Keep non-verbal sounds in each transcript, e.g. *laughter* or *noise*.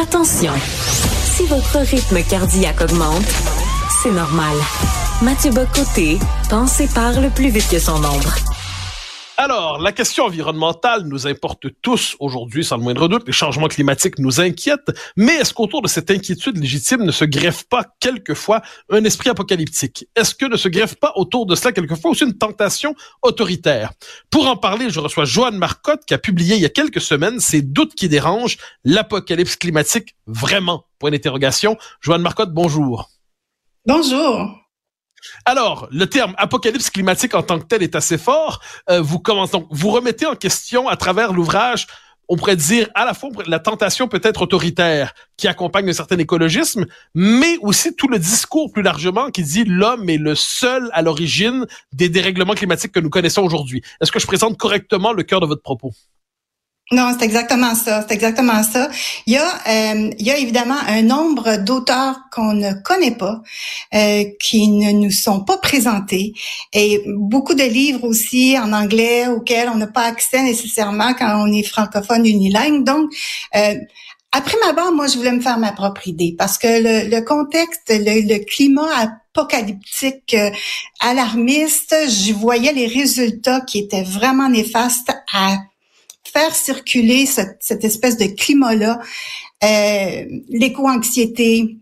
Attention, si votre rythme cardiaque augmente, c'est normal. Mathieu Bocoté pense et parle plus vite que son ombre. Alors, la question environnementale nous importe tous aujourd'hui, sans le moindre doute. Les changements climatiques nous inquiètent. Mais est-ce qu'autour de cette inquiétude légitime ne se greffe pas quelquefois un esprit apocalyptique? Est-ce que ne se greffe pas autour de cela quelquefois aussi une tentation autoritaire? Pour en parler, je reçois Joanne Marcotte qui a publié il y a quelques semaines ses doutes qui dérangent l'apocalypse climatique vraiment? Point d'interrogation. Joanne Marcotte, bonjour. Bonjour. Alors, le terme apocalypse climatique en tant que tel est assez fort. Euh, vous commencez, vous remettez en question à travers l'ouvrage, on pourrait dire à la fois la tentation peut-être autoritaire qui accompagne un certain écologisme, mais aussi tout le discours plus largement qui dit l'homme est le seul à l'origine des dérèglements climatiques que nous connaissons aujourd'hui. Est-ce que je présente correctement le cœur de votre propos? Non, c'est exactement ça. C'est exactement ça. Il y a, euh, il y a évidemment un nombre d'auteurs qu'on ne connaît pas, euh, qui ne nous sont pas présentés, et beaucoup de livres aussi en anglais auxquels on n'a pas accès nécessairement quand on est francophone unilingue. Donc, euh, après ma barre, moi, je voulais me faire ma propre idée parce que le, le contexte, le, le, climat apocalyptique, euh, alarmiste, je voyais les résultats qui étaient vraiment néfastes à faire circuler cette, espèce de climat-là, euh, l'éco-anxiété,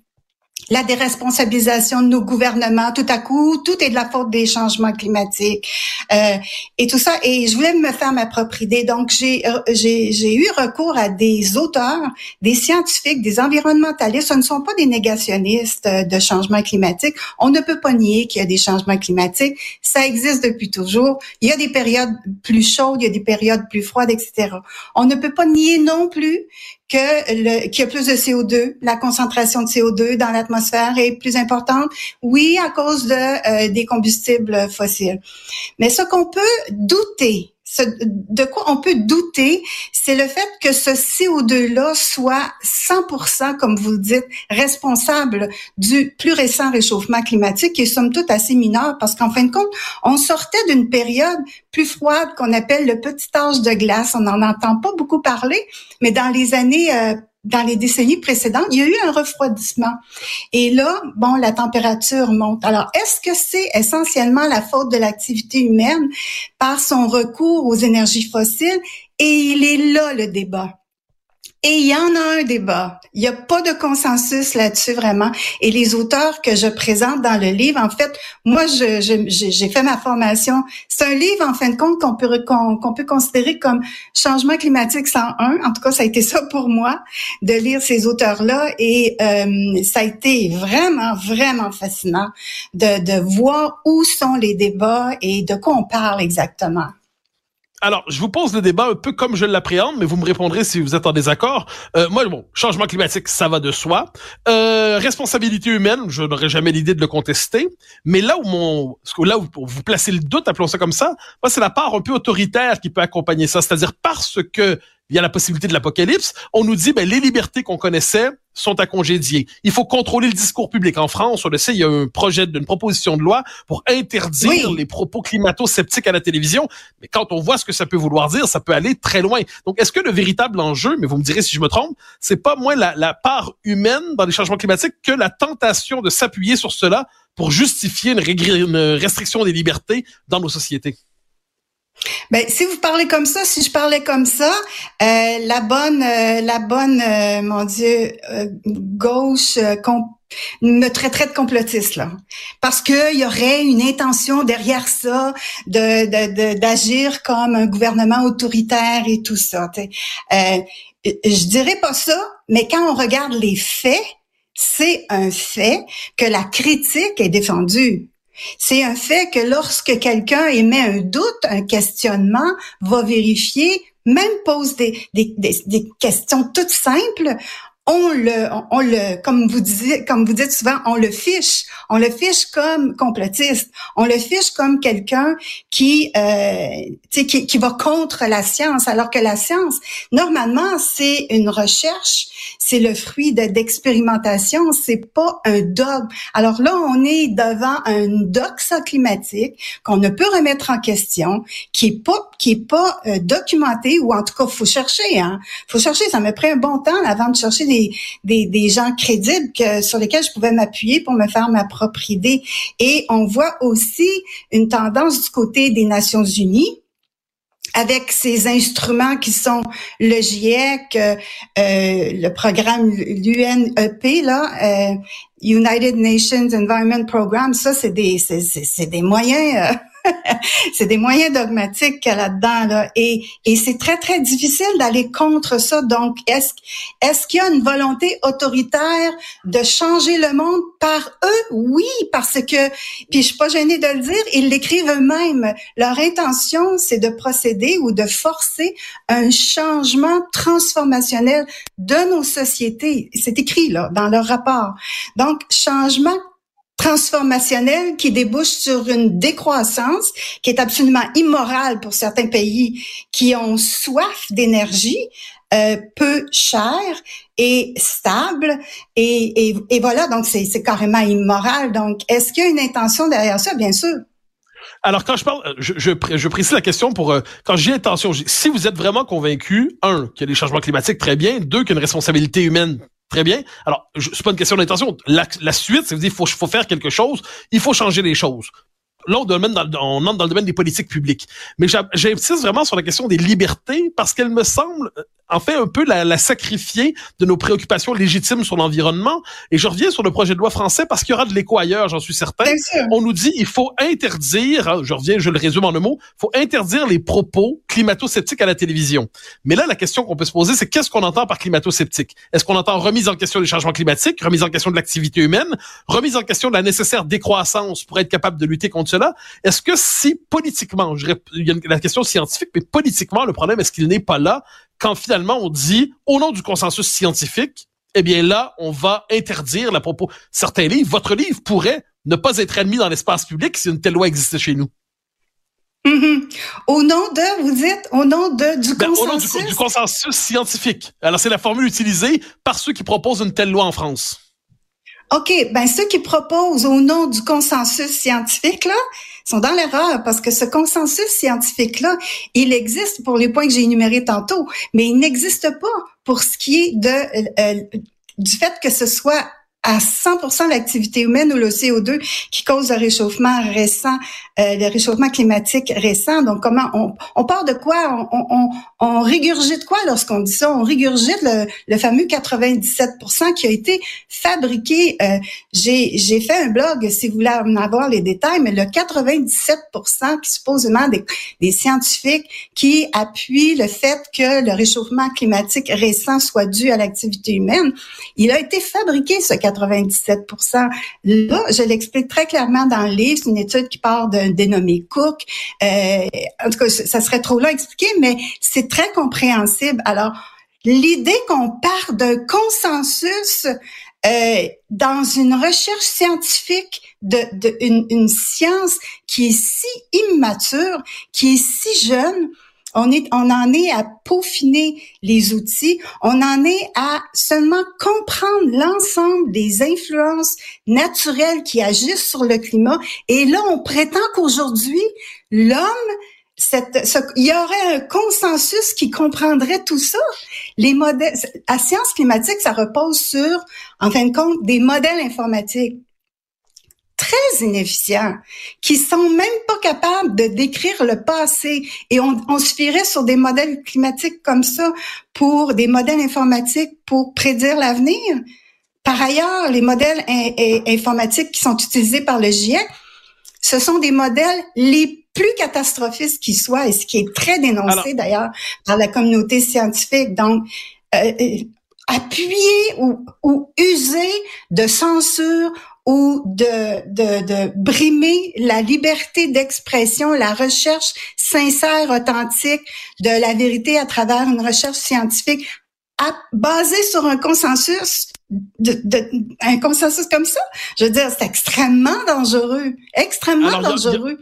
la déresponsabilisation de nos gouvernements. Tout à coup, tout est de la faute des changements climatiques euh, et tout ça. Et je voulais me faire ma propre idée. Donc, j'ai euh, j'ai eu recours à des auteurs, des scientifiques, des environnementalistes. Ce ne sont pas des négationnistes de changements climatiques. On ne peut pas nier qu'il y a des changements climatiques. Ça existe depuis toujours. Il y a des périodes plus chaudes, il y a des périodes plus froides, etc. On ne peut pas nier non plus que le, qu'il y a plus de CO2, la concentration de CO2 dans l'atmosphère est plus importante? Oui, à cause de euh, des combustibles fossiles. Mais ce qu'on peut douter, de quoi on peut douter, c'est le fait que ce CO2-là soit 100%, comme vous dites, responsable du plus récent réchauffement climatique, qui est somme toute assez mineur, parce qu'en fin de compte, on sortait d'une période plus froide qu'on appelle le petit âge de glace. On n'en entend pas beaucoup parler, mais dans les années euh, dans les décennies précédentes, il y a eu un refroidissement. Et là, bon, la température monte. Alors, est-ce que c'est essentiellement la faute de l'activité humaine par son recours aux énergies fossiles? Et il est là le débat. Et il y en a un débat. Il n'y a pas de consensus là-dessus vraiment. Et les auteurs que je présente dans le livre, en fait, moi, j'ai je, fait ma formation. C'est un livre, en fin de compte, qu'on peut, qu'on peut considérer comme changement climatique 101. En tout cas, ça a été ça pour moi, de lire ces auteurs-là. Et euh, ça a été vraiment, vraiment fascinant de, de voir où sont les débats et de quoi on parle exactement. Alors, je vous pose le débat un peu comme je l'appréhende, mais vous me répondrez si vous êtes en désaccord. Euh, moi, bon, changement climatique, ça va de soi. Euh, responsabilité humaine, je n'aurais jamais l'idée de le contester. Mais là où mon, là où vous placez le doute, appelons ça comme ça, moi, c'est la part un peu autoritaire qui peut accompagner ça. C'est-à-dire parce que il y a la possibilité de l'apocalypse, on nous dit ben les libertés qu'on connaissait sont à congédier. Il faut contrôler le discours public. En France, on le sait, il y a un projet d'une proposition de loi pour interdire les propos climato-sceptiques à la télévision. Mais quand on voit ce que ça peut vouloir dire, ça peut aller très loin. Donc, est-ce que le véritable enjeu, mais vous me direz si je me trompe, c'est pas moins la, la part humaine dans les changements climatiques que la tentation de s'appuyer sur cela pour justifier une, une restriction des libertés dans nos sociétés? Ben, si vous parlez comme ça, si je parlais comme ça, euh, la bonne, euh, la bonne, euh, mon Dieu, gauche me traiterait de complotiste là, parce qu'il y aurait une intention derrière ça de d'agir comme un gouvernement autoritaire et tout ça. Euh, je dirais pas ça, mais quand on regarde les faits, c'est un fait que la critique est défendue. C'est un fait que lorsque quelqu'un émet un doute, un questionnement, va vérifier, même pose des, questions toutes simples, on le, on le, comme vous dites, comme vous dites souvent, on le fiche, on le fiche comme complotiste, on le fiche comme quelqu'un qui, euh, qui, qui va contre la science, alors que la science, normalement, c'est une recherche, c'est le fruit d'expérimentation, c'est pas un dogme. Alors là, on est devant un doxa climatique qu'on ne peut remettre en question, qui est pas, qui est pas euh, documenté ou en tout cas faut chercher. Hein, faut chercher. Ça m'a pris un bon temps avant de chercher des des, des gens crédibles que, sur lesquels je pouvais m'appuyer pour me faire ma propre idée. Et on voit aussi une tendance du côté des Nations Unies avec ces instruments qui sont le GIEC, euh, euh le programme l'UNEP là, euh, United Nations Environment Program, ça c'est des c'est des moyens euh, *laughs* c'est des moyens dogmatiques qu'il y a là-dedans, là. Et, et c'est très, très difficile d'aller contre ça. Donc, est-ce, est-ce qu'il y a une volonté autoritaire de changer le monde par eux? Oui, parce que, puis je suis pas gênée de le dire, ils l'écrivent eux-mêmes. Leur intention, c'est de procéder ou de forcer un changement transformationnel de nos sociétés. C'est écrit, là, dans leur rapport. Donc, changement transformationnel qui débouche sur une décroissance qui est absolument immorale pour certains pays qui ont soif d'énergie, euh, peu cher et stable. Et, et, voilà, donc c'est carrément immoral. Donc, est-ce qu'il y a une intention derrière ça? Bien sûr. Alors quand je parle, je, je, je précise la question pour euh, quand j'ai intention. Si vous êtes vraiment convaincu, un, qu'il y a des changements climatiques, très bien. Deux, qu'il y a une responsabilité humaine, Très bien. Alors, c'est pas une question d'intention. La, la, suite, c'est dire faut, faut faire quelque chose, il faut changer les choses. Là, on, dans, on entre dans le domaine des politiques publiques. Mais j'insiste vraiment sur la question des libertés parce qu'elle me semble en fait un peu la, la, sacrifier de nos préoccupations légitimes sur l'environnement. Et je reviens sur le projet de loi français parce qu'il y aura de l'écho ailleurs, j'en suis certain. On nous dit il faut interdire, hein, je reviens, je le résume en un mot, il faut interdire les propos climato-sceptiques à la télévision. Mais là, la question qu'on peut se poser, c'est qu'est-ce qu'on entend par climato-sceptique? Est-ce qu'on entend remise en question des changements climatiques, remise en question de l'activité humaine, remise en question de la nécessaire décroissance pour être capable de lutter contre cela? Est-ce que si politiquement, je, il y a la question scientifique, mais politiquement, le problème est-ce qu'il n'est pas là? Quand finalement on dit, au nom du consensus scientifique, eh bien là, on va interdire la propos. Certains livres, votre livre pourrait ne pas être admis dans l'espace public si une telle loi existait chez nous. Mm-hmm. Au nom de, vous dites, au nom de du consensus. Au nom du, consensus scientifique. Alors c'est la formule utilisée par ceux qui proposent une telle loi en France. OK, ben ceux qui proposent au nom du consensus scientifique, là, sont dans l'erreur parce que ce consensus scientifique-là, il existe pour les points que j'ai énumérés tantôt, mais il n'existe pas pour ce qui est de euh, euh, du fait que ce soit à 100% l'activité humaine ou le CO2 qui cause le réchauffement récent, euh, le réchauffement climatique récent. Donc, comment on, on part de quoi? On, on, on régurgite quoi lorsqu'on dit ça? On régurgite le, le fameux 97% qui a été fabriqué. Euh, j'ai, fait un blog, si vous voulez en avoir les détails, mais le 97% qui supposément des, des scientifiques qui appuient le fait que le réchauffement climatique récent soit dû à l'activité humaine, il a été fabriqué, ce 97 97% Là, je l'explique très clairement dans le livre. C'est une étude qui part d'un dénommé Cook. Euh, en tout cas, ça serait trop long à expliquer, mais c'est très compréhensible. Alors, l'idée qu'on part d'un consensus euh, dans une recherche scientifique de, une, science qui est si immature, qui est si jeune, on, est, on en est à peaufiner les outils. On en est à seulement comprendre l'ensemble des influences naturelles qui agissent sur le climat. Et là, on prétend qu'aujourd'hui, l'homme il y aurait un consensus qui comprendrait tout ça. Les modèles, la science climatique, ça repose sur, en fin de compte, des modèles informatiques très inefficients, qui sont même pas capables de décrire le passé. Et on, on se fierait sur des modèles climatiques comme ça pour des modèles informatiques pour prédire l'avenir. Par ailleurs, les modèles informatiques qui sont utilisés par le GIEC, ce sont des modèles les plus catastrophistes qui soient, et ce qui est très dénoncé d'ailleurs par la communauté scientifique. Donc, euh, euh appuyer ou, ou user de censure ou de, de, de brimer la liberté d'expression, la recherche sincère, authentique de la vérité à travers une recherche scientifique à, basée sur un consensus de, de, un consensus comme ça, je veux dire, c'est extrêmement dangereux, extrêmement dangereux.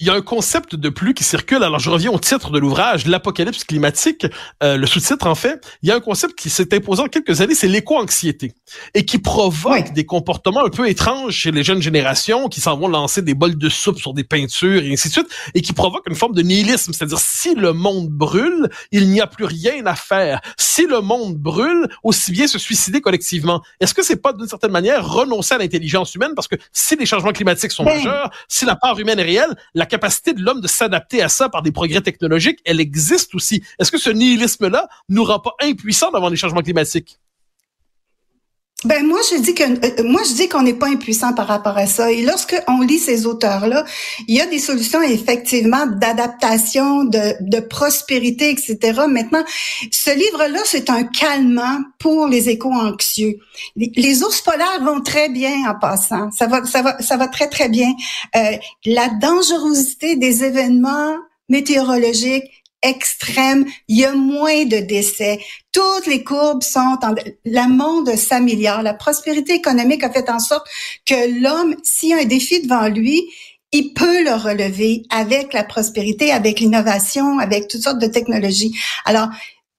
Il y a un concept de plus qui circule. Alors, je reviens au titre de l'ouvrage, l'apocalypse climatique, euh, le sous-titre en fait. Il y a un concept qui s'est imposé en quelques années, c'est l'éco-anxiété, et qui provoque des comportements un peu étranges chez les jeunes générations qui s'en vont lancer des bols de soupe sur des peintures et ainsi de suite, et qui provoque une forme de nihilisme, c'est-à-dire si le monde brûle, il n'y a plus rien à faire. Si le monde brûle, aussi bien se suicider collectivement. Est-ce que c'est pas d'une certaine manière renoncer à l'intelligence humaine? Parce que si les changements climatiques sont ben majeurs, si la part humaine est réelle, la capacité de l'homme de s'adapter à ça par des progrès technologiques, elle existe aussi. Est-ce que ce nihilisme-là nous rend pas impuissants devant les changements climatiques? Ben moi je dis que euh, moi je dis qu'on n'est pas impuissant par rapport à ça. Et lorsque on lit ces auteurs-là, il y a des solutions effectivement d'adaptation, de, de prospérité, etc. Maintenant, ce livre-là c'est un calmant pour les éco-anxieux. Les, ours polaires vont très bien en passant. Ça va ça va ça va très très bien. Euh, la dangerosité des événements météorologiques extrême, il y a moins de décès. Toutes les courbes sont en... Le monde s'améliore. La prospérité économique a fait en sorte que l'homme, s'il y a un défi devant lui, il peut le relever avec la prospérité, avec l'innovation, avec toutes sortes de technologies. Alors,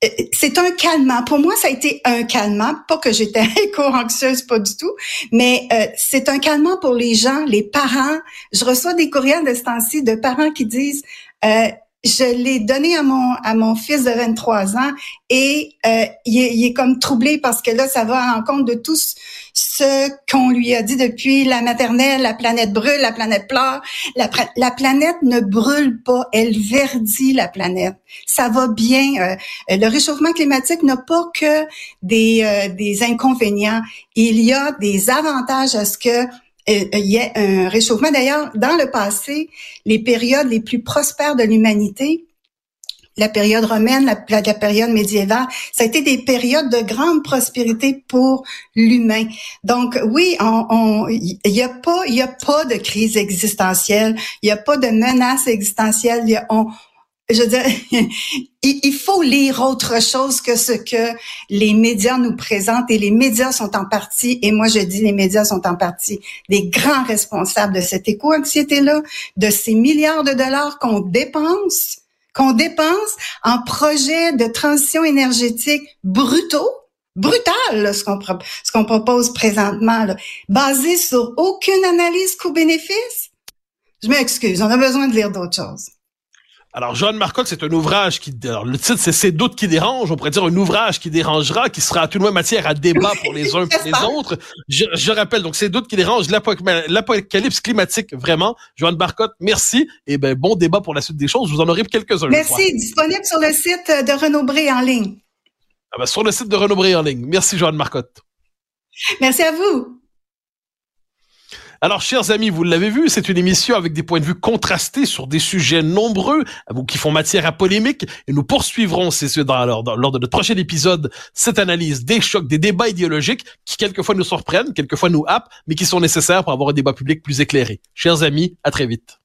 euh, c'est un calmant. Pour moi, ça a été un calmant. Pas que j'étais *laughs* éco-anxieuse, pas du tout, mais euh, c'est un calmant pour les gens, les parents. Je reçois des courriels de ce temps-ci de parents qui disent euh, je l'ai donné à mon à mon fils de 23 ans et euh, il, est, comme troublé parce que là ça va en compte de tout ce qu'on lui a dit depuis la maternelle la planète brûle la planète pleure. La, la planète ne brûle pas elle verdit la planète. Ça va bien euh, le réchauffement climatique n'a pas que des euh, des inconvénients. Il y a des avantages à ce que euh, il y a un réchauffement. D'ailleurs, dans le passé, les périodes les plus prospères de l'humanité, la période romaine, la, période médiévale, ça a été des périodes de grande prospérité pour l'humain. Donc oui, il n'y a pas, il y a pas de crise existentielle, il n'y a pas de menace existentielle. Y a, on, je veux dire, *laughs* il faut lire autre chose que ce que les médias nous présentent et les médias sont en partie, et moi je dis les médias sont en partie des grands responsables de cette éco-anxiété-là, de ces milliards de dollars qu'on dépense, qu'on dépense en projets de transition énergétique brutaux, brutal ce qu'on ce propose présentement, là, basé sur aucune analyse coût-bénéfice. Je m'excuse, on a besoin de lire d'autres choses. Alors, Joanne Marcotte, c'est un ouvrage qui, alors, le titre, c'est Ces doutes qui dérangent. On pourrait dire un ouvrage qui dérangera, qui sera à tout le moins matière à débat pour les uns et les *laughs* autres. Je, je, rappelle, donc, Ces doutes qui dérangent, l'apocalypse climatique, vraiment. Joanne Marcotte, merci. Et ben, bon débat pour la suite des choses. Vous en aurez quelques-uns. Merci. Disponible sur le site de Renaud Bré en ligne. Ah ben, sur le site de Renaud Bré en ligne. Merci, Joanne Marcotte. Merci à vous. Alors, chers amis, vous l'avez vu, c'est une émission avec des points de vue contrastés sur des sujets nombreux, qui font matière à polémique, et nous poursuivrons, c'est dans, lors, lors de notre prochain épisode, cette analyse des chocs, des débats idéologiques qui quelquefois nous surprennent, quelquefois nous happent, mais qui sont nécessaires pour avoir un débat public plus éclairé. Chers amis, à très vite.